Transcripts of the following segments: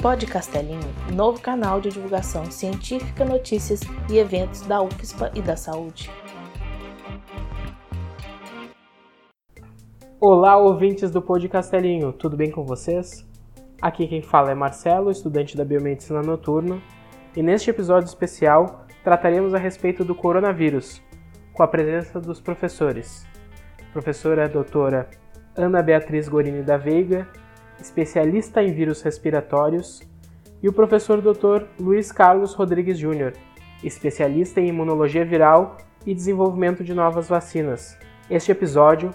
Pod Castelinho, novo canal de divulgação científica, notícias e eventos da UFSPA e da saúde. Olá, ouvintes do Pod Castelinho, tudo bem com vocês? Aqui quem fala é Marcelo, estudante da Biomedicina Noturna, e neste episódio especial trataremos a respeito do coronavírus, com a presença dos professores. Professora doutora Ana Beatriz Gorini da Veiga especialista em vírus respiratórios, e o professor Dr. Luiz Carlos Rodrigues Júnior, especialista em imunologia viral e desenvolvimento de novas vacinas. Este episódio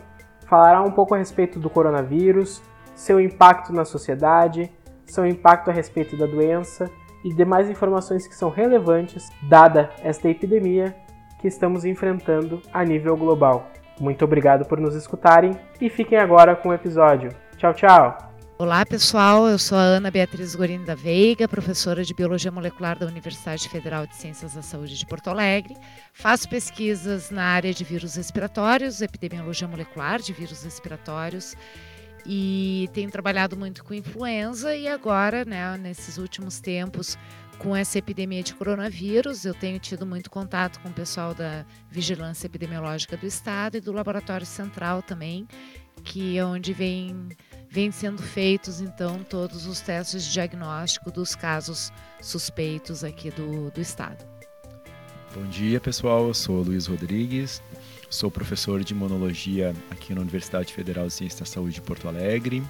falará um pouco a respeito do coronavírus, seu impacto na sociedade, seu impacto a respeito da doença e demais informações que são relevantes dada esta epidemia que estamos enfrentando a nível global. Muito obrigado por nos escutarem e fiquem agora com o episódio. Tchau, tchau! Olá, pessoal. Eu sou a Ana Beatriz Gorini da Veiga, professora de Biologia Molecular da Universidade Federal de Ciências da Saúde de Porto Alegre. Faço pesquisas na área de vírus respiratórios, epidemiologia molecular de vírus respiratórios e tenho trabalhado muito com influenza e agora, né, nesses últimos tempos, com essa epidemia de coronavírus, eu tenho tido muito contato com o pessoal da Vigilância Epidemiológica do Estado e do Laboratório Central também, que é onde vem vêm sendo feitos então todos os testes de diagnóstico dos casos suspeitos aqui do, do estado. Bom dia pessoal, eu sou Luiz Rodrigues, sou professor de imunologia aqui na Universidade Federal de Ciências da Saúde de Porto Alegre.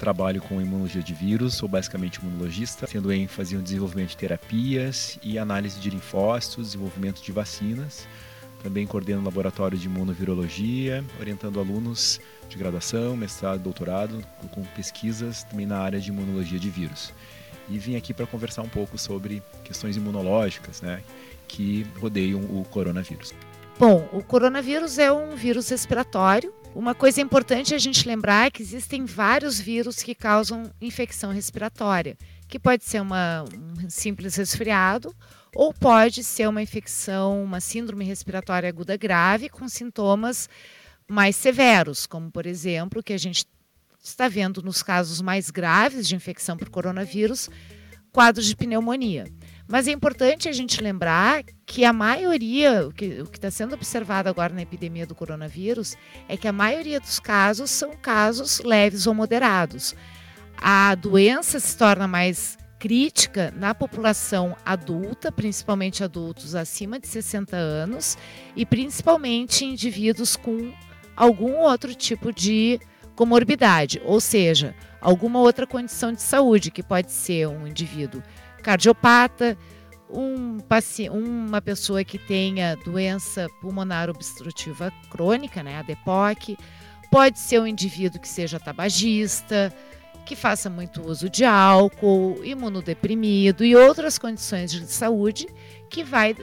Trabalho com imunologia de vírus, sou basicamente imunologista, tendo ênfase no desenvolvimento de terapias e análise de linfócitos, desenvolvimento de vacinas. Também coordeno o laboratório de imunovirologia, orientando alunos de graduação, mestrado, doutorado, com pesquisas também na área de imunologia de vírus. E vim aqui para conversar um pouco sobre questões imunológicas, né, que rodeiam o coronavírus. Bom, o coronavírus é um vírus respiratório. Uma coisa importante a gente lembrar é que existem vários vírus que causam infecção respiratória, que pode ser uma, um simples resfriado ou pode ser uma infecção, uma síndrome respiratória aguda grave com sintomas mais severos, como por exemplo, que a gente está vendo nos casos mais graves de infecção por coronavírus, quadros de pneumonia. Mas é importante a gente lembrar que a maioria, o que está sendo observado agora na epidemia do coronavírus, é que a maioria dos casos são casos leves ou moderados. A doença se torna mais crítica na população adulta, principalmente adultos acima de 60 anos, e principalmente indivíduos com algum outro tipo de comorbidade, ou seja, alguma outra condição de saúde, que pode ser um indivíduo cardiopata, um, uma pessoa que tenha doença pulmonar obstrutiva crônica, né, a DEPOC, pode ser um indivíduo que seja tabagista, que faça muito uso de álcool, imunodeprimido e outras condições de saúde que vai,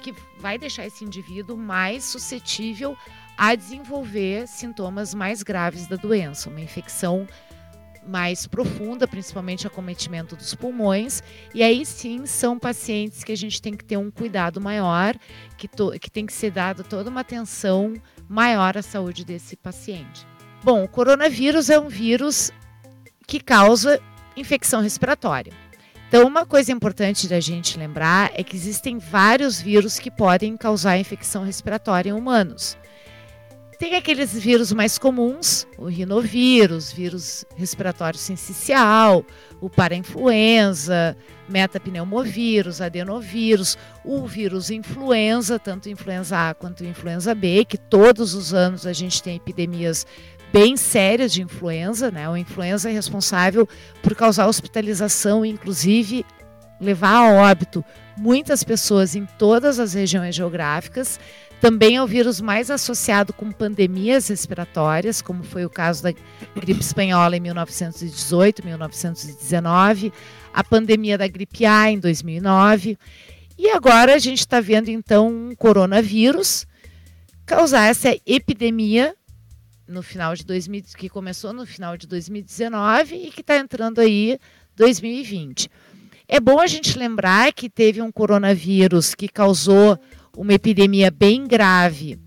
que vai deixar esse indivíduo mais suscetível a desenvolver sintomas mais graves da doença, uma infecção mais profunda, principalmente acometimento dos pulmões, e aí sim são pacientes que a gente tem que ter um cuidado maior, que, to, que tem que ser dada toda uma atenção maior à saúde desse paciente. Bom, o coronavírus é um vírus que causa infecção respiratória. Então, uma coisa importante da gente lembrar é que existem vários vírus que podem causar infecção respiratória em humanos. Tem aqueles vírus mais comuns, o rinovírus, vírus respiratório sincicial, o parainfluenza, metapneumovírus, adenovírus, o vírus influenza, tanto influenza A quanto influenza B, que todos os anos a gente tem epidemias bem sérias de influenza, né? O influenza é responsável por causar hospitalização, inclusive levar a óbito muitas pessoas em todas as regiões geográficas. Também é o vírus mais associado com pandemias respiratórias, como foi o caso da gripe espanhola em 1918, 1919, a pandemia da gripe A em 2009. E agora a gente está vendo então um coronavírus causar essa epidemia no final de 2000, que começou no final de 2019 e que está entrando aí 2020. É bom a gente lembrar que teve um coronavírus que causou uma epidemia bem grave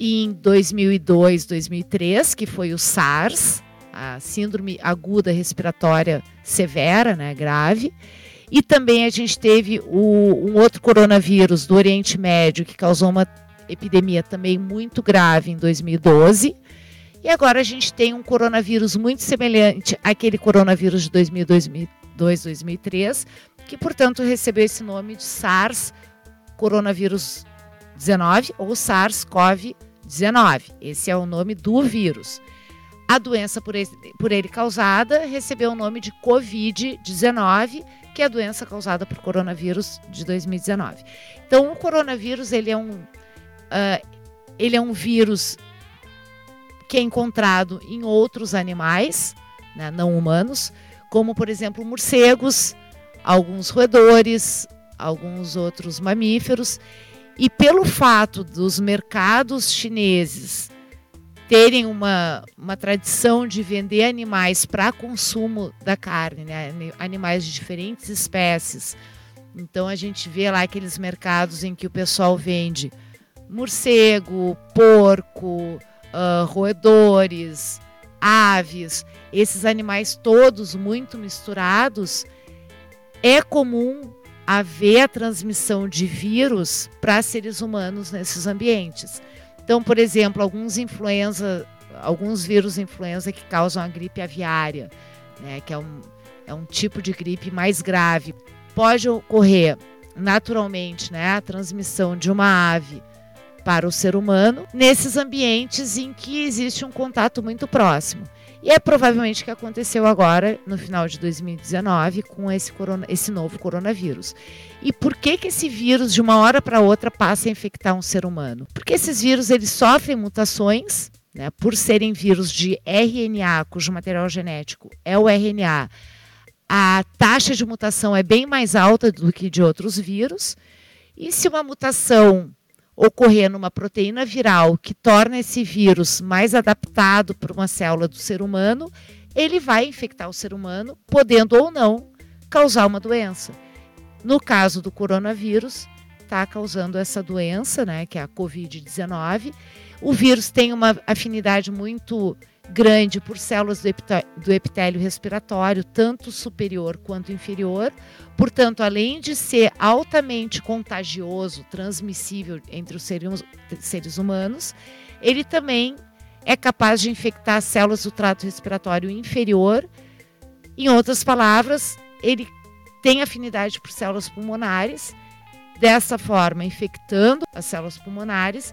em 2002, 2003, que foi o SARS, a síndrome aguda respiratória severa, né, grave. E também a gente teve o, um outro coronavírus do Oriente Médio que causou uma epidemia também muito grave em 2012. E agora a gente tem um coronavírus muito semelhante àquele coronavírus de 2002, 2003, que portanto recebeu esse nome de SARS coronavírus 19 ou SARS-CoV-19. Esse é o nome do vírus. A doença por ele, por ele causada recebeu o nome de Covid-19, que é a doença causada por coronavírus de 2019. Então, o coronavírus ele é um, uh, ele é um vírus que é encontrado em outros animais, né, não humanos, como, por exemplo, morcegos, alguns roedores, alguns outros mamíferos. E pelo fato dos mercados chineses terem uma, uma tradição de vender animais para consumo da carne, né? animais de diferentes espécies. Então a gente vê lá aqueles mercados em que o pessoal vende morcego, porco, uh, roedores, aves, esses animais todos muito misturados, é comum haver a transmissão de vírus para seres humanos nesses ambientes. Então, por exemplo, alguns influenza, alguns vírus influenza que causam a gripe aviária, né, que é um, é um tipo de gripe mais grave, pode ocorrer naturalmente né, a transmissão de uma ave para o ser humano nesses ambientes em que existe um contato muito próximo. E é provavelmente o que aconteceu agora, no final de 2019, com esse, corona, esse novo coronavírus. E por que, que esse vírus, de uma hora para outra, passa a infectar um ser humano? Porque esses vírus eles sofrem mutações, né, por serem vírus de RNA, cujo material genético é o RNA. A taxa de mutação é bem mais alta do que de outros vírus. E se uma mutação ocorrer numa proteína viral que torna esse vírus mais adaptado para uma célula do ser humano, ele vai infectar o ser humano, podendo ou não causar uma doença. No caso do coronavírus, está causando essa doença, né, que é a Covid-19. O vírus tem uma afinidade muito grande por células do epitélio respiratório, tanto superior quanto inferior. Portanto, além de ser altamente contagioso, transmissível entre os seres humanos, ele também é capaz de infectar células do trato respiratório inferior. Em outras palavras, ele tem afinidade por células pulmonares, dessa forma infectando as células pulmonares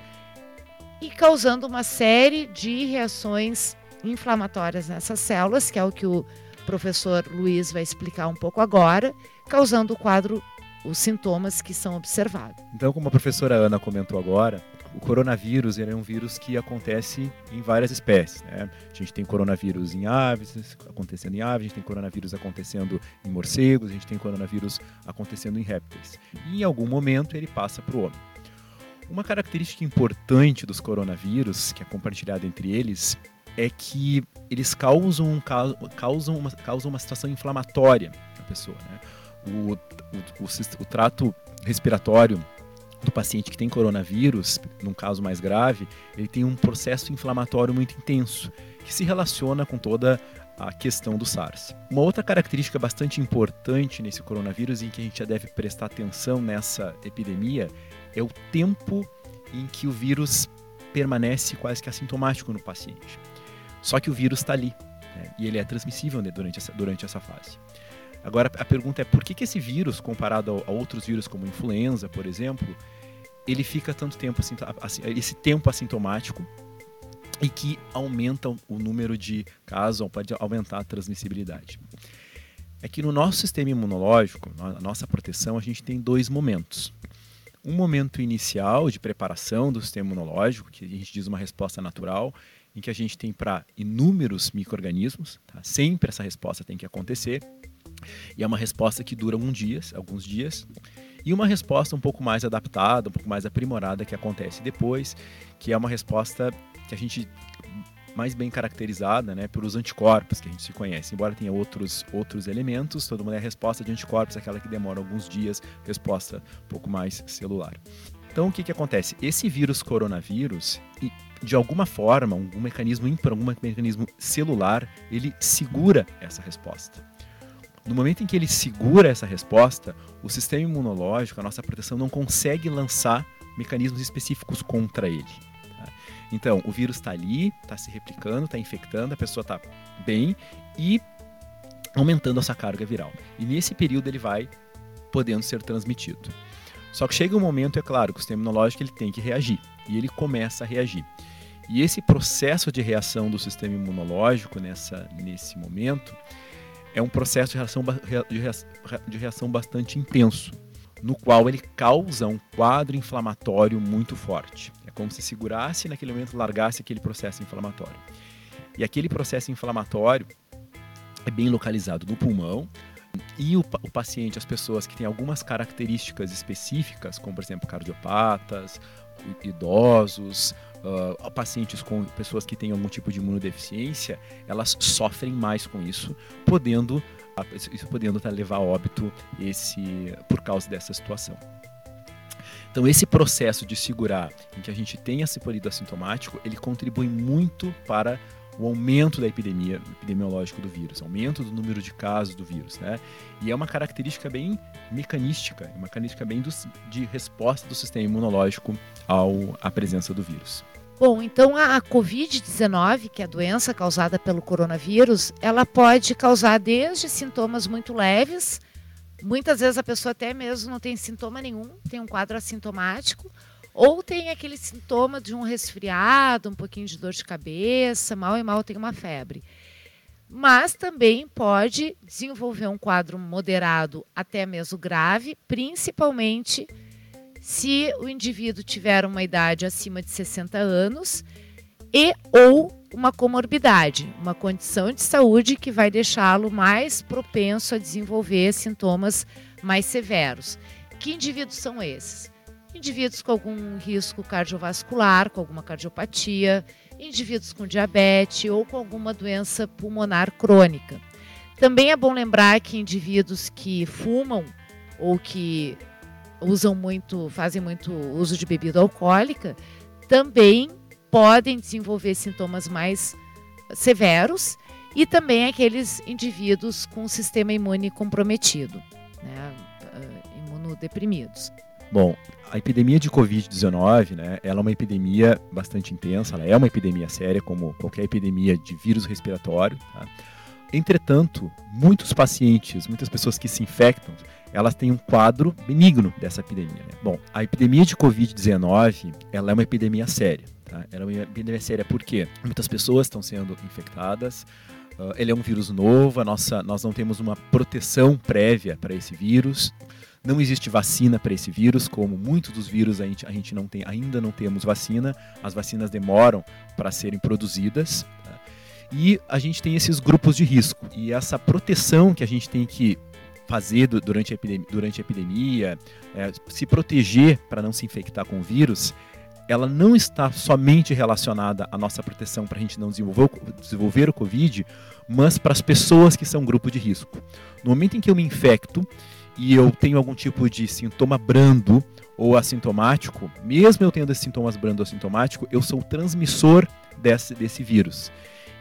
e causando uma série de reações inflamatórias nessas células, que é o que o professor Luiz vai explicar um pouco agora, causando o quadro, os sintomas que são observados. Então, como a professora Ana comentou agora, o coronavírus é um vírus que acontece em várias espécies. Né? A gente tem coronavírus em aves, acontecendo em aves, a gente tem coronavírus acontecendo em morcegos, a gente tem coronavírus acontecendo em répteis. E em algum momento ele passa para o homem. Uma característica importante dos coronavírus, que é compartilhada entre eles, é que eles causam, causam, uma, causam uma situação inflamatória na pessoa. Né? O, o, o, o trato respiratório do paciente que tem coronavírus, num caso mais grave, ele tem um processo inflamatório muito intenso, que se relaciona com toda a questão do SARS. Uma outra característica bastante importante nesse coronavírus, em que a gente já deve prestar atenção nessa epidemia, é o tempo em que o vírus permanece quase que assintomático no paciente. Só que o vírus está ali né? e ele é transmissível né, durante, essa, durante essa fase. Agora a pergunta é por que, que esse vírus, comparado a, a outros vírus como influenza, por exemplo, ele fica tanto tempo assim, esse tempo assintomático e que aumenta o número de casos, ou pode aumentar a transmissibilidade. É que no nosso sistema imunológico, na nossa proteção, a gente tem dois momentos. Um momento inicial de preparação do sistema imunológico, que a gente diz uma resposta natural, em que a gente tem para inúmeros micro-organismos, tá? sempre essa resposta tem que acontecer, e é uma resposta que dura um dia, alguns dias, e uma resposta um pouco mais adaptada, um pouco mais aprimorada que acontece depois, que é uma resposta que a gente mais bem caracterizada né, pelos anticorpos que a gente se conhece. Embora tenha outros, outros elementos, todo mundo é a resposta de anticorpos, aquela que demora alguns dias, resposta um pouco mais celular. Então, o que, que acontece? Esse vírus coronavírus, de alguma forma, algum mecanismo, por algum mecanismo celular, ele segura essa resposta. No momento em que ele segura essa resposta, o sistema imunológico, a nossa proteção, não consegue lançar mecanismos específicos contra ele. Tá? Então, o vírus está ali, está se replicando, está infectando, a pessoa está bem e aumentando essa carga viral. E nesse período ele vai podendo ser transmitido. Só que chega um momento, é claro, que o sistema imunológico ele tem que reagir e ele começa a reagir. E esse processo de reação do sistema imunológico nessa, nesse momento é um processo de reação, de reação bastante intenso, no qual ele causa um quadro inflamatório muito forte. É como se segurasse e naquele momento largasse aquele processo inflamatório. E aquele processo inflamatório é bem localizado no pulmão, e o, o, paciente, as pessoas que têm algumas características específicas, como por exemplo cardiopatas, idosos, uh, pacientes com pessoas que têm algum tipo de imunodeficiência, elas sofrem mais com isso, podendo isso podendo levar a óbito esse por causa dessa situação. Então esse processo de segurar em que a gente tem esse período assintomático, ele contribui muito para o aumento da epidemia epidemiológico do vírus, aumento do número de casos do vírus, né? E é uma característica bem mecanística, uma característica bem do, de resposta do sistema imunológico ao, à presença do vírus. Bom, então a Covid-19, que é a doença causada pelo coronavírus, ela pode causar desde sintomas muito leves, muitas vezes a pessoa até mesmo não tem sintoma nenhum, tem um quadro assintomático, ou tem aquele sintoma de um resfriado, um pouquinho de dor de cabeça, mal e mal tem uma febre. Mas também pode desenvolver um quadro moderado até mesmo grave, principalmente se o indivíduo tiver uma idade acima de 60 anos e ou uma comorbidade, uma condição de saúde que vai deixá-lo mais propenso a desenvolver sintomas mais severos. Que indivíduos são esses? Indivíduos com algum risco cardiovascular, com alguma cardiopatia, indivíduos com diabetes ou com alguma doença pulmonar crônica. Também é bom lembrar que indivíduos que fumam ou que usam muito, fazem muito uso de bebida alcoólica, também podem desenvolver sintomas mais severos e também aqueles indivíduos com sistema imune comprometido, né, uh, imunodeprimidos. Bom, a epidemia de Covid-19, né, ela é uma epidemia bastante intensa, ela é uma epidemia séria, como qualquer epidemia de vírus respiratório. Tá? Entretanto, muitos pacientes, muitas pessoas que se infectam, elas têm um quadro benigno dessa epidemia. Né? Bom, a epidemia de Covid-19, ela é uma epidemia séria. Tá? Ela é uma epidemia séria porque muitas pessoas estão sendo infectadas, uh, ele é um vírus novo, a nossa, nós não temos uma proteção prévia para esse vírus. Não existe vacina para esse vírus, como muitos dos vírus a gente, a gente não tem, ainda não temos vacina. As vacinas demoram para serem produzidas. Tá? E a gente tem esses grupos de risco. E essa proteção que a gente tem que fazer durante a epidemia, durante a epidemia é, se proteger para não se infectar com o vírus, ela não está somente relacionada à nossa proteção para a gente não desenvolver, desenvolver o Covid, mas para as pessoas que são grupo de risco. No momento em que eu me infecto e eu tenho algum tipo de sintoma brando ou assintomático, mesmo eu tendo esses sintomas brando ou assintomático, eu sou o transmissor desse, desse vírus.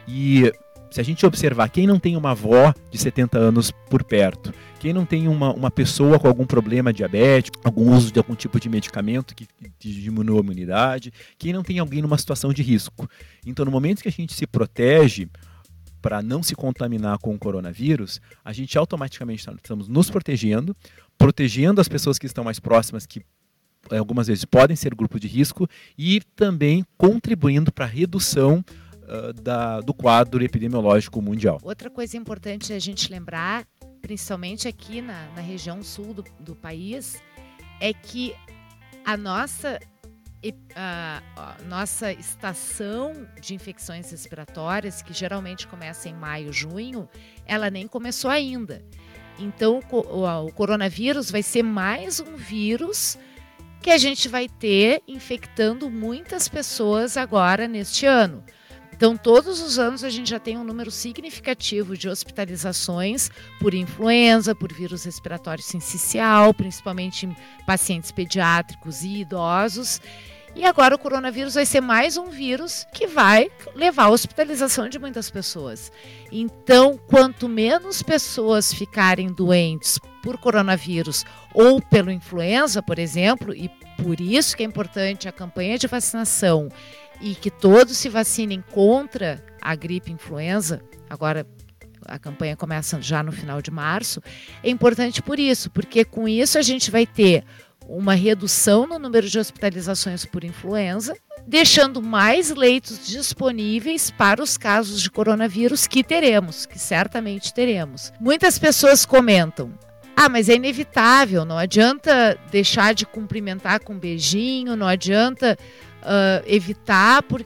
E se a gente observar, quem não tem uma avó de 70 anos por perto, quem não tem uma, uma pessoa com algum problema diabético, algum uso de algum tipo de medicamento que, que a imunidade, quem não tem alguém numa situação de risco. Então, no momento que a gente se protege, para não se contaminar com o coronavírus, a gente automaticamente tá, estamos nos protegendo, protegendo as pessoas que estão mais próximas, que eh, algumas vezes podem ser grupo de risco, e também contribuindo para a redução uh, da, do quadro epidemiológico mundial. Outra coisa importante a gente lembrar, principalmente aqui na, na região sul do, do país, é que a nossa a, a, nossa estação de infecções respiratórias, que geralmente começa em maio, junho, ela nem começou ainda. Então, o, o coronavírus vai ser mais um vírus que a gente vai ter infectando muitas pessoas agora neste ano. Então, todos os anos a gente já tem um número significativo de hospitalizações por influenza, por vírus respiratório sincicial, principalmente em pacientes pediátricos e idosos. E agora o coronavírus vai ser mais um vírus que vai levar à hospitalização de muitas pessoas. Então, quanto menos pessoas ficarem doentes por coronavírus ou pelo influenza, por exemplo, e por isso que é importante a campanha de vacinação e que todos se vacinem contra a gripe influenza, agora a campanha começa já no final de março, é importante por isso, porque com isso a gente vai ter uma redução no número de hospitalizações por influenza, deixando mais leitos disponíveis para os casos de coronavírus que teremos, que certamente teremos. Muitas pessoas comentam: ah, mas é inevitável, não adianta deixar de cumprimentar com um beijinho, não adianta uh, evitar por,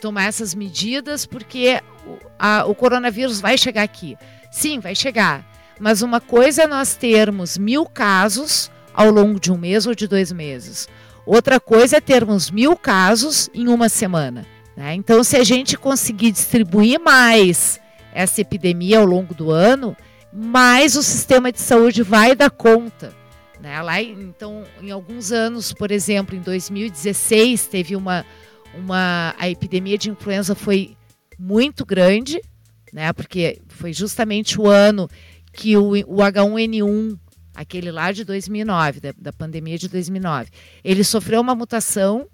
tomar essas medidas, porque o, a, o coronavírus vai chegar aqui. Sim, vai chegar. Mas uma coisa é nós termos mil casos ao longo de um mês ou de dois meses. Outra coisa é termos mil casos em uma semana. Né? Então, se a gente conseguir distribuir mais essa epidemia ao longo do ano, mais o sistema de saúde vai dar conta. Né? Lá, então, em alguns anos, por exemplo, em 2016, teve uma, uma. A epidemia de influenza foi muito grande, né? porque foi justamente o ano que o, o H1N1 aquele lá de 2009, da, da pandemia de 2009. Ele sofreu uma mutação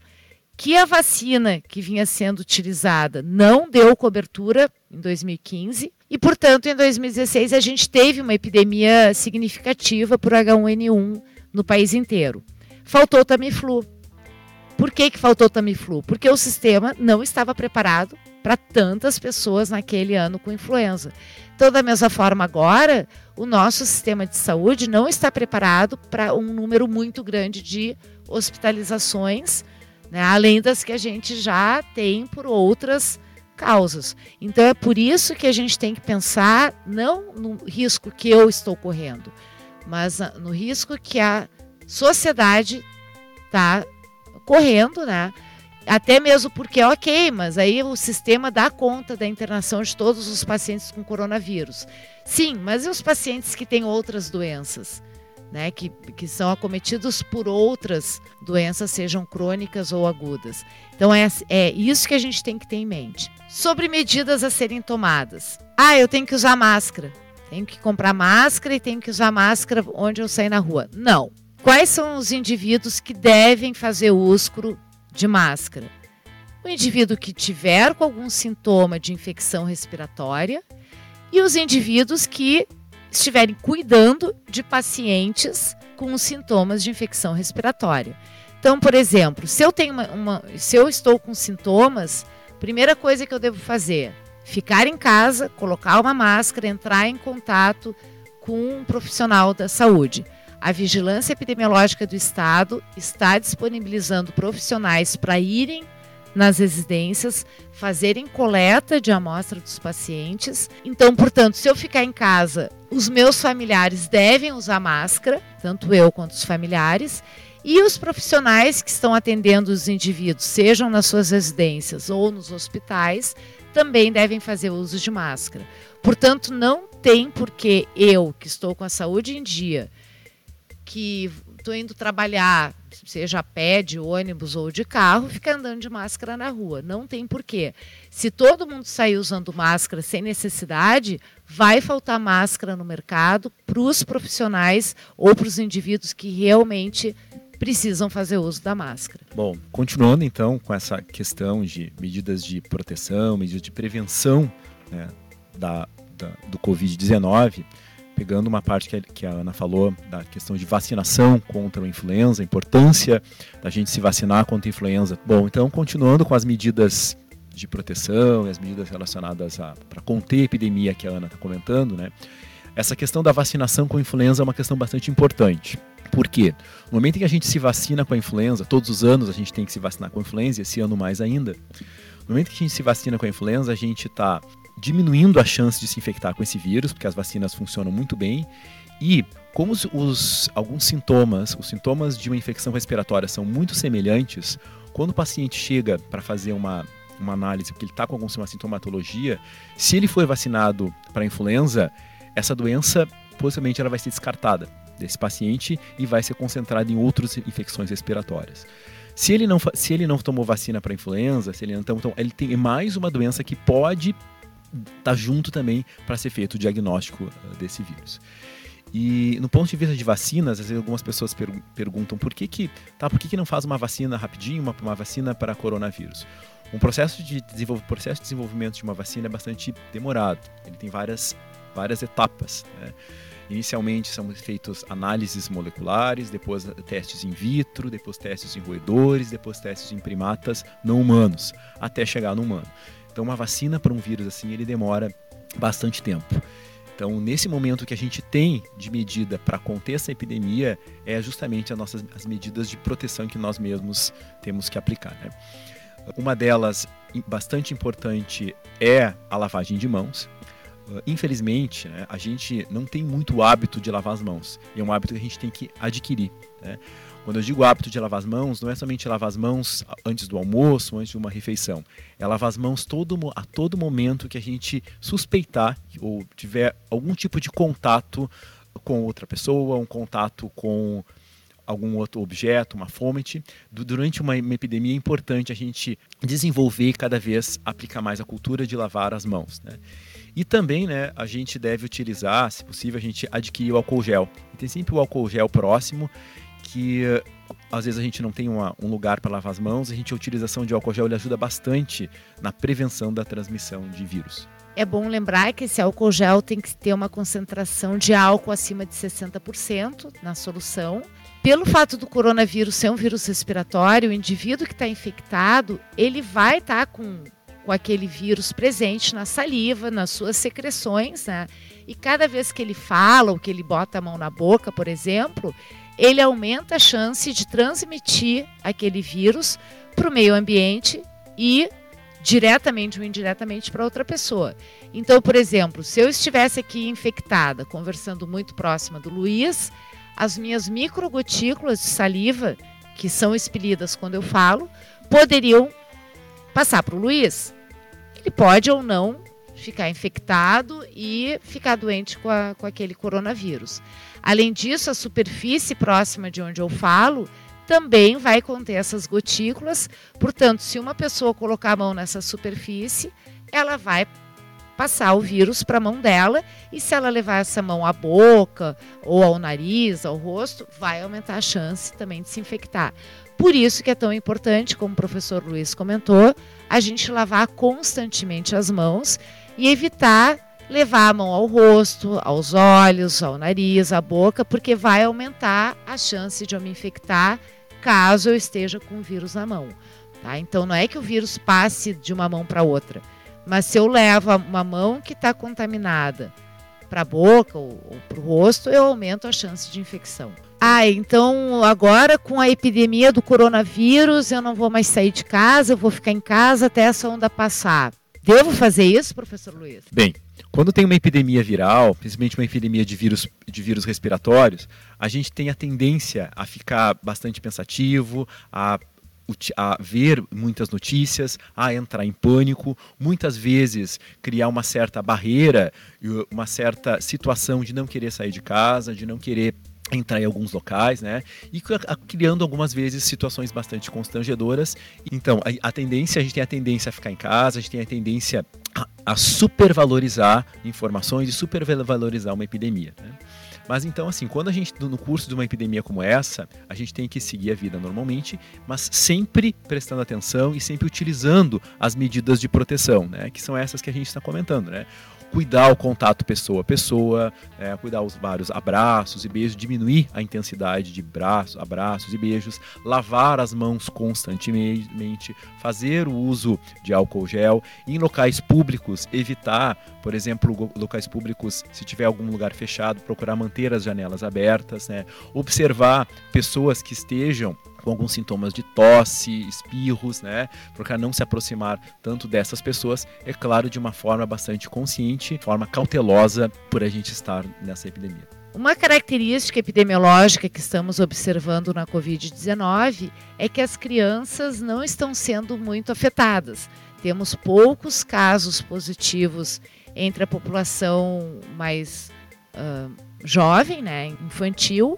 que a vacina que vinha sendo utilizada não deu cobertura em 2015 e, portanto, em 2016 a gente teve uma epidemia significativa por H1N1 no país inteiro. Faltou Tamiflu. Por que, que faltou Tamiflu? Porque o sistema não estava preparado para tantas pessoas naquele ano com influenza. Então, da mesma forma, agora, o nosso sistema de saúde não está preparado para um número muito grande de hospitalizações, né, além das que a gente já tem por outras causas. Então, é por isso que a gente tem que pensar não no risco que eu estou correndo, mas no risco que a sociedade está correndo, né? Até mesmo porque, ok, mas aí o sistema dá conta da internação de todos os pacientes com coronavírus. Sim, mas e os pacientes que têm outras doenças? Né, que, que são acometidos por outras doenças, sejam crônicas ou agudas. Então, é, é isso que a gente tem que ter em mente. Sobre medidas a serem tomadas. Ah, eu tenho que usar máscara. Tenho que comprar máscara e tenho que usar máscara onde eu sair na rua. Não. Quais são os indivíduos que devem fazer uso de máscara. O indivíduo que tiver com algum sintoma de infecção respiratória e os indivíduos que estiverem cuidando de pacientes com sintomas de infecção respiratória. Então, por exemplo, se eu tenho uma, uma, se eu estou com sintomas, primeira coisa que eu devo fazer, ficar em casa, colocar uma máscara, entrar em contato com um profissional da saúde. A Vigilância Epidemiológica do Estado está disponibilizando profissionais para irem nas residências, fazerem coleta de amostra dos pacientes. Então, portanto, se eu ficar em casa, os meus familiares devem usar máscara, tanto eu quanto os familiares, e os profissionais que estão atendendo os indivíduos, sejam nas suas residências ou nos hospitais, também devem fazer uso de máscara. Portanto, não tem por que eu, que estou com a saúde em dia, que estou indo trabalhar, seja a pé, de ônibus ou de carro, ficar andando de máscara na rua. Não tem porquê. Se todo mundo sair usando máscara sem necessidade, vai faltar máscara no mercado para os profissionais ou para os indivíduos que realmente precisam fazer uso da máscara. Bom, continuando então com essa questão de medidas de proteção, medidas de prevenção né, da, da, do Covid-19, pegando uma parte que a, que a Ana falou da questão de vacinação contra a influenza, a importância da gente se vacinar contra a influenza. Bom, então continuando com as medidas de proteção e as medidas relacionadas para conter a epidemia que a Ana está comentando, né? Essa questão da vacinação com a influenza é uma questão bastante importante. Por quê? No momento em que a gente se vacina com a influenza, todos os anos a gente tem que se vacinar com a influenza, esse ano mais ainda. No momento que a gente se vacina com a influenza, a gente está diminuindo a chance de se infectar com esse vírus, porque as vacinas funcionam muito bem. E como os, os, alguns sintomas, os sintomas de uma infecção respiratória são muito semelhantes, quando o paciente chega para fazer uma, uma análise, porque ele está com alguma sintomatologia, se ele for vacinado para influenza, essa doença possivelmente ela vai ser descartada desse paciente e vai ser concentrada em outras infecções respiratórias. Se ele não, se ele não tomou vacina para influenza, se ele não então, ele tem mais uma doença que pode tá junto também para ser feito o diagnóstico uh, desse vírus. E no ponto de vista de vacinas, às vezes algumas pessoas per perguntam por que que, tá, por que que não faz uma vacina rapidinho, uma, uma vacina para coronavírus? Um processo de, processo de desenvolvimento de uma vacina é bastante demorado. Ele tem várias, várias etapas. Né? Inicialmente são feitas análises moleculares, depois testes in vitro, depois testes em roedores, depois testes em primatas não humanos, até chegar no humano. Então, uma vacina para um vírus assim, ele demora bastante tempo. Então, nesse momento que a gente tem de medida para conter essa epidemia, é justamente as nossas as medidas de proteção que nós mesmos temos que aplicar. Né? Uma delas, bastante importante, é a lavagem de mãos. Uh, infelizmente, né, a gente não tem muito hábito de lavar as mãos. E é um hábito que a gente tem que adquirir. Né? Quando eu digo hábito de lavar as mãos, não é somente lavar as mãos antes do almoço, antes de uma refeição. É lavar as mãos todo, a todo momento que a gente suspeitar ou tiver algum tipo de contato com outra pessoa, um contato com algum outro objeto, uma fômite. Durante uma, epidemia é importante a gente desenvolver cada vez aplicar mais a cultura de lavar as mãos. Né? E também né, a gente deve utilizar, se possível, a gente adquirir o álcool gel. E tem sempre o álcool gel próximo que às vezes a gente não tem uma, um lugar para lavar as mãos, a gente a utilização de álcool gel ele ajuda bastante na prevenção da transmissão de vírus. É bom lembrar que esse álcool gel tem que ter uma concentração de álcool acima de 60% na solução. Pelo fato do coronavírus ser um vírus respiratório, o indivíduo que está infectado, ele vai estar tá com, com aquele vírus presente na saliva, nas suas secreções, né? E cada vez que ele fala ou que ele bota a mão na boca, por exemplo, ele aumenta a chance de transmitir aquele vírus para o meio ambiente e diretamente ou indiretamente para outra pessoa. Então, por exemplo, se eu estivesse aqui infectada, conversando muito próxima do Luiz, as minhas microgotículas de saliva, que são expelidas quando eu falo, poderiam passar para o Luiz. Ele pode ou não ficar infectado e ficar doente com, a, com aquele coronavírus. Além disso, a superfície próxima de onde eu falo também vai conter essas gotículas. Portanto, se uma pessoa colocar a mão nessa superfície, ela vai passar o vírus para a mão dela e se ela levar essa mão à boca ou ao nariz, ao rosto, vai aumentar a chance também de se infectar. Por isso que é tão importante, como o professor Luiz comentou, a gente lavar constantemente as mãos e evitar levar a mão ao rosto, aos olhos, ao nariz, à boca, porque vai aumentar a chance de eu me infectar caso eu esteja com o vírus na mão. Tá? Então não é que o vírus passe de uma mão para outra, mas se eu levo uma mão que está contaminada para a boca ou, ou para o rosto, eu aumento a chance de infecção. Ah, então agora com a epidemia do coronavírus, eu não vou mais sair de casa, eu vou ficar em casa até essa onda passar. Devo fazer isso, professor Luiz? Bem, quando tem uma epidemia viral, principalmente uma epidemia de vírus, de vírus respiratórios, a gente tem a tendência a ficar bastante pensativo, a a ver muitas notícias, a entrar em pânico, muitas vezes criar uma certa barreira, uma certa situação de não querer sair de casa, de não querer entrar em alguns locais, né? E criando algumas vezes situações bastante constrangedoras. Então, a, tendência, a gente tem a tendência a ficar em casa, a gente tem a tendência a, a supervalorizar informações e supervalorizar uma epidemia, né? Mas então, assim, quando a gente, no curso de uma epidemia como essa, a gente tem que seguir a vida normalmente, mas sempre prestando atenção e sempre utilizando as medidas de proteção, né? Que são essas que a gente está comentando, né? cuidar o contato pessoa a pessoa, é, cuidar os vários abraços e beijos, diminuir a intensidade de braços, abraços e beijos, lavar as mãos constantemente, fazer o uso de álcool gel, em locais públicos evitar, por exemplo, locais públicos, se tiver algum lugar fechado, procurar manter as janelas abertas, né? observar pessoas que estejam com alguns sintomas de tosse, espirros, né? Para não se aproximar tanto dessas pessoas, é claro, de uma forma bastante consciente, forma cautelosa por a gente estar nessa epidemia. Uma característica epidemiológica que estamos observando na Covid-19 é que as crianças não estão sendo muito afetadas. Temos poucos casos positivos entre a população mais uh, jovem, né, infantil,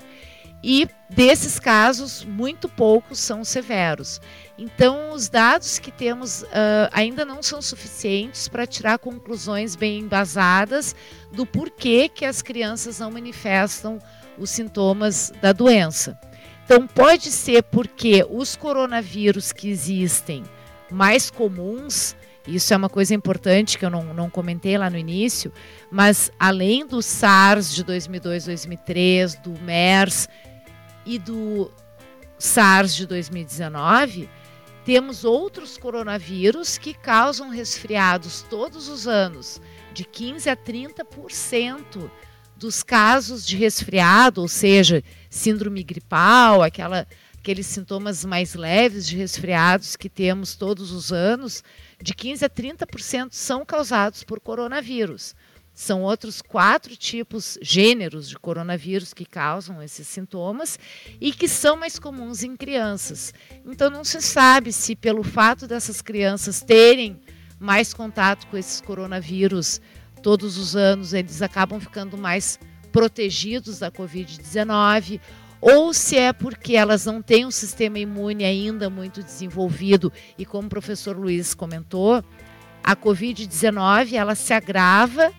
e desses casos, muito poucos são severos. Então, os dados que temos uh, ainda não são suficientes para tirar conclusões bem embasadas do porquê que as crianças não manifestam os sintomas da doença. Então, pode ser porque os coronavírus que existem mais comuns, isso é uma coisa importante que eu não, não comentei lá no início, mas além do SARS de 2002, 2003, do MERS e do SARS de 2019, temos outros coronavírus que causam resfriados todos os anos, de 15 a 30% dos casos de resfriado, ou seja, síndrome gripal, aquela, aqueles sintomas mais leves de resfriados que temos todos os anos, de 15 a 30% são causados por coronavírus. São outros quatro tipos, gêneros de coronavírus que causam esses sintomas e que são mais comuns em crianças. Então, não se sabe se, pelo fato dessas crianças terem mais contato com esses coronavírus todos os anos eles acabam ficando mais protegidos da Covid-19, ou se é porque elas não têm um sistema imune ainda muito desenvolvido e como o professor Luiz comentou, a Covid-19 ela se agrava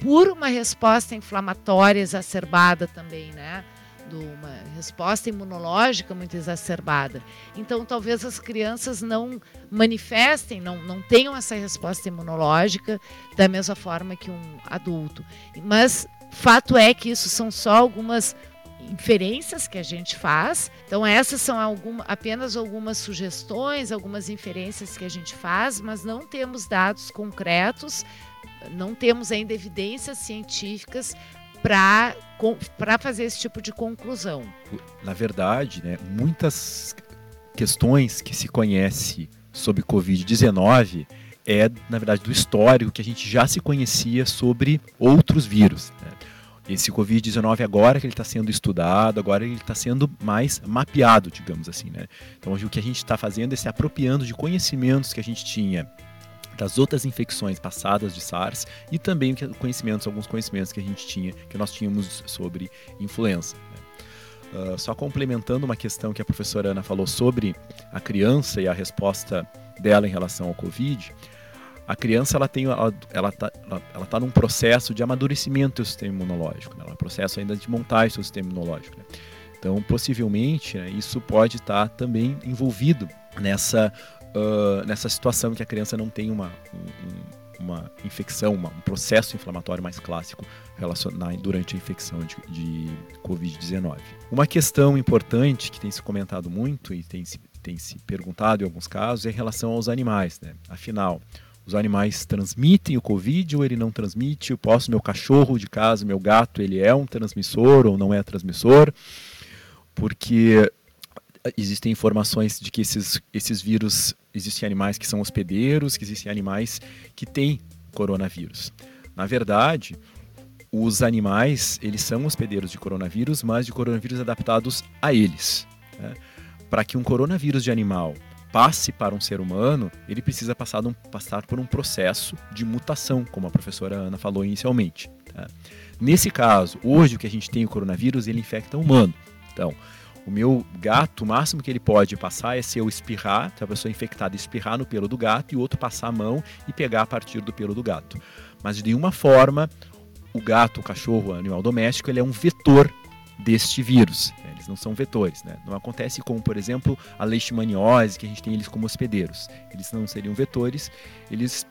por uma resposta inflamatória exacerbada também, né? de uma resposta imunológica muito exacerbada. Então, talvez as crianças não manifestem, não, não tenham essa resposta imunológica da mesma forma que um adulto. Mas fato é que isso são só algumas inferências que a gente faz. Então, essas são alguma, apenas algumas sugestões, algumas inferências que a gente faz, mas não temos dados concretos, não temos ainda evidências científicas para fazer esse tipo de conclusão. Na verdade, né, muitas questões que se conhece sobre Covid-19 é, na verdade, do histórico que a gente já se conhecia sobre outros vírus. Né? Esse Covid-19 agora que ele está sendo estudado, agora ele está sendo mais mapeado, digamos assim. Né? Então hoje o que a gente está fazendo é se apropriando de conhecimentos que a gente tinha das outras infecções passadas de SARS e também conhecimentos, alguns conhecimentos que a gente tinha, que nós tínhamos sobre influenza. Né? Uh, só complementando uma questão que a professora Ana falou sobre a criança e a resposta dela em relação ao Covid, a criança ela tem ela ela está ela, ela tá num processo de amadurecimento do sistema imunológico, né? É um processo ainda de montagem do sistema imunológico. Né? Então, possivelmente, né, isso pode estar tá também envolvido nessa uh, nessa situação que a criança não tem uma, um, uma infecção, uma, um processo inflamatório mais clássico relacionado durante a infecção de, de Covid-19. Uma questão importante que tem se comentado muito e tem se, tem se perguntado em alguns casos é em relação aos animais. Né? Afinal, os animais transmitem o Covid ou ele não transmite? Eu posso, meu cachorro de casa, meu gato, ele é um transmissor ou não é transmissor? Porque existem informações de que esses, esses vírus, existem animais que são hospedeiros, que existem animais que têm coronavírus. Na verdade, os animais, eles são hospedeiros de coronavírus, mas de coronavírus adaptados a eles. Né? Para que um coronavírus de animal passe para um ser humano, ele precisa passar, um, passar por um processo de mutação, como a professora Ana falou inicialmente. Tá? Nesse caso, hoje o que a gente tem o coronavírus, ele infecta humano. Então, o meu gato, o máximo que ele pode passar é se eu espirrar, se a pessoa infectada espirrar no pelo do gato e o outro passar a mão e pegar a partir do pelo do gato. Mas de nenhuma forma o gato, o cachorro, o animal doméstico, ele é um vetor deste vírus. Né? Eles não são vetores. Né? Não acontece como, por exemplo, a leishmaniose, que a gente tem eles como hospedeiros. Eles não seriam vetores, eles,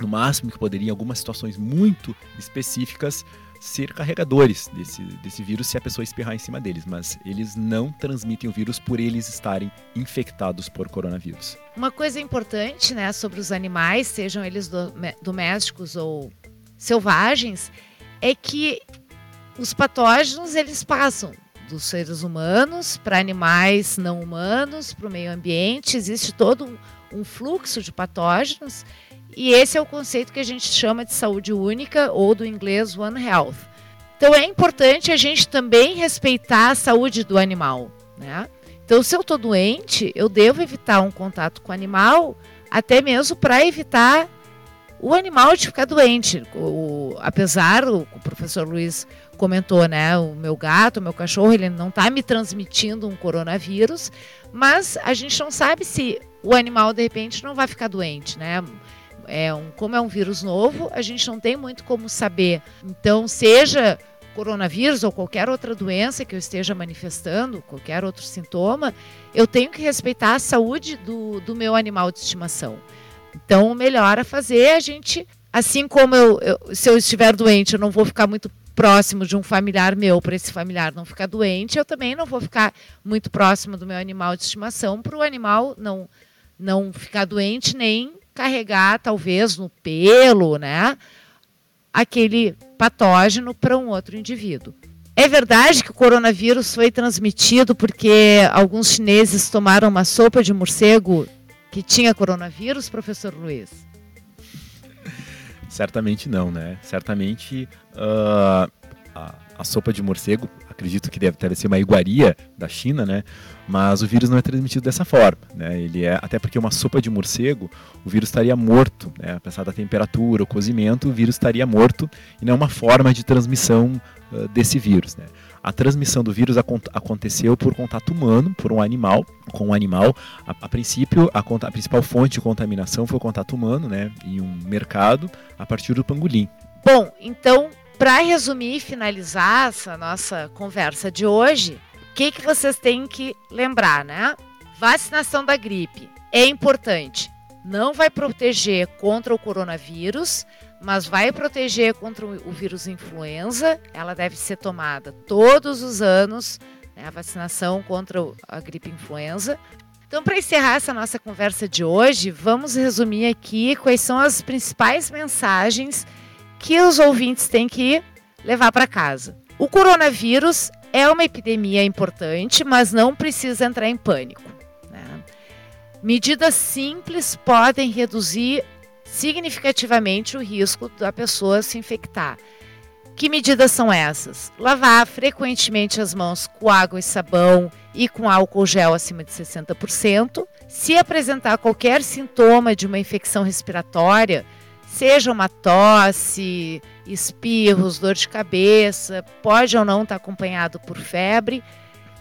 no máximo que poderiam, em algumas situações muito específicas, ser carregadores desse, desse vírus se a pessoa espirrar em cima deles, mas eles não transmitem o vírus por eles estarem infectados por coronavírus. Uma coisa importante, né, sobre os animais, sejam eles do, domésticos ou selvagens, é que os patógenos eles passam dos seres humanos para animais não humanos, para o meio ambiente, existe todo um, um fluxo de patógenos e esse é o conceito que a gente chama de saúde única ou do inglês One Health. Então é importante a gente também respeitar a saúde do animal, né? Então, se eu estou doente, eu devo evitar um contato com o animal, até mesmo para evitar o animal de ficar doente. O, apesar, o, o, professor Luiz comentou, né? O meu gato, o meu cachorro, ele não está me transmitindo um coronavírus, mas a gente não sabe se o animal de repente não vai ficar doente, né? É um, como é um vírus novo, a gente não tem muito como saber. Então, seja coronavírus ou qualquer outra doença que eu esteja manifestando, qualquer outro sintoma, eu tenho que respeitar a saúde do, do meu animal de estimação. Então, o melhor a fazer é a gente, assim como eu, eu, se eu estiver doente, eu não vou ficar muito próximo de um familiar meu para esse familiar não ficar doente, eu também não vou ficar muito próximo do meu animal de estimação para o animal não, não ficar doente nem carregar, talvez, no pelo, né? Aquele patógeno para um outro indivíduo. É verdade que o coronavírus foi transmitido porque alguns chineses tomaram uma sopa de morcego que tinha coronavírus, professor Luiz? Certamente não, né? Certamente uh, a, a, sopa de morcego, acredito que deve ter sido uma iguaria da China, né? Mas o vírus não é transmitido dessa forma, né? Ele é até porque uma sopa de morcego, o vírus estaria morto, né? Apesar da temperatura, o cozimento, o vírus estaria morto e não é uma forma de transmissão uh, desse vírus, né? A transmissão do vírus aconteceu por contato humano, por um animal, com um animal. A, a princípio, a, a, principal fonte de contaminação foi o contato humano, né, em um mercado, a partir do pangolim. Bom, então, para resumir e finalizar essa nossa conversa de hoje, o que, que vocês têm que lembrar, né? Vacinação da gripe é importante. Não vai proteger contra o coronavírus, mas vai proteger contra o vírus influenza. Ela deve ser tomada todos os anos, né, a vacinação contra a gripe influenza. Então, para encerrar essa nossa conversa de hoje, vamos resumir aqui quais são as principais mensagens que os ouvintes têm que levar para casa. O coronavírus é uma epidemia importante, mas não precisa entrar em pânico. Né? Medidas simples podem reduzir significativamente o risco da pessoa se infectar. Que medidas são essas? Lavar frequentemente as mãos com água e sabão e com álcool gel acima de 60%. Se apresentar qualquer sintoma de uma infecção respiratória, seja uma tosse, espirros, dor de cabeça, pode ou não estar acompanhado por febre,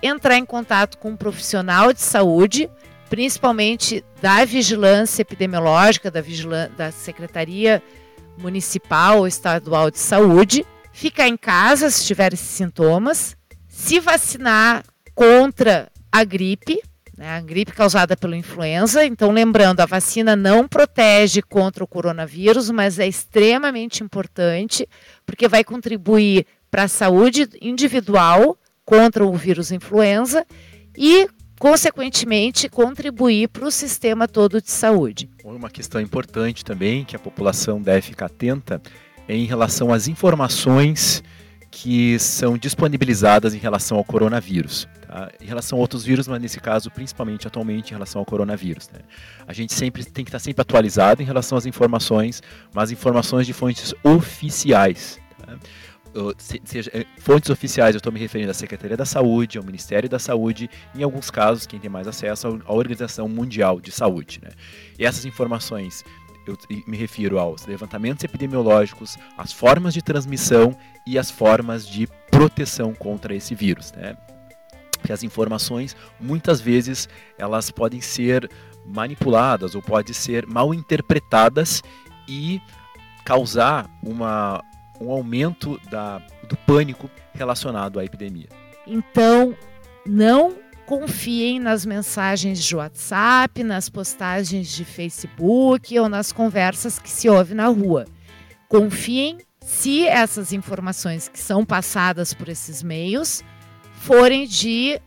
entrar em contato com um profissional de saúde principalmente da vigilância epidemiológica, da, vigilância, da Secretaria Municipal ou Estadual de Saúde, ficar em casa se tiver esses sintomas, se vacinar contra a gripe, né, a gripe causada pela influenza. Então, lembrando, a vacina não protege contra o coronavírus, mas é extremamente importante porque vai contribuir para a saúde individual contra o vírus influenza e consequentemente, contribuir para o sistema todo de saúde. Uma questão importante também que a população deve ficar atenta é em relação às informações que são disponibilizadas em relação ao coronavírus. Tá? Em relação a outros vírus, mas nesse caso, principalmente atualmente em relação ao coronavírus. Né? A gente sempre tem que estar sempre atualizado em relação às informações, mas informações de fontes oficiais. Tá? Seja, eh, fontes oficiais, eu estou me referindo à Secretaria da Saúde, ao Ministério da Saúde, em alguns casos, quem tem mais acesso, à Organização Mundial de Saúde. Né? E essas informações eu me refiro aos levantamentos epidemiológicos, as formas de transmissão e as formas de proteção contra esse vírus, né? As informações, muitas vezes, elas podem ser manipuladas ou podem ser mal interpretadas e causar uma, um aumento da, do pânico relacionado à epidemia. Então, não confiem nas mensagens de WhatsApp, nas postagens de Facebook ou nas conversas que se ouve na rua. Confiem se essas informações que são passadas por esses meios forem de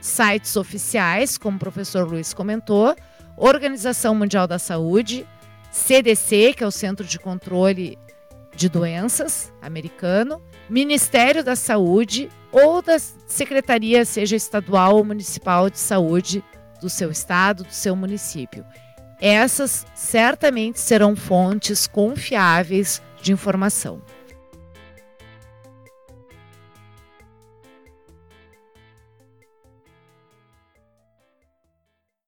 sites oficiais, como o professor Luiz comentou, Organização Mundial da Saúde, CDC, que é o Centro de Controle de Doenças americano, Ministério da Saúde ou da Secretaria, seja estadual ou municipal de saúde do seu estado, do seu município. Essas certamente serão fontes confiáveis de informação.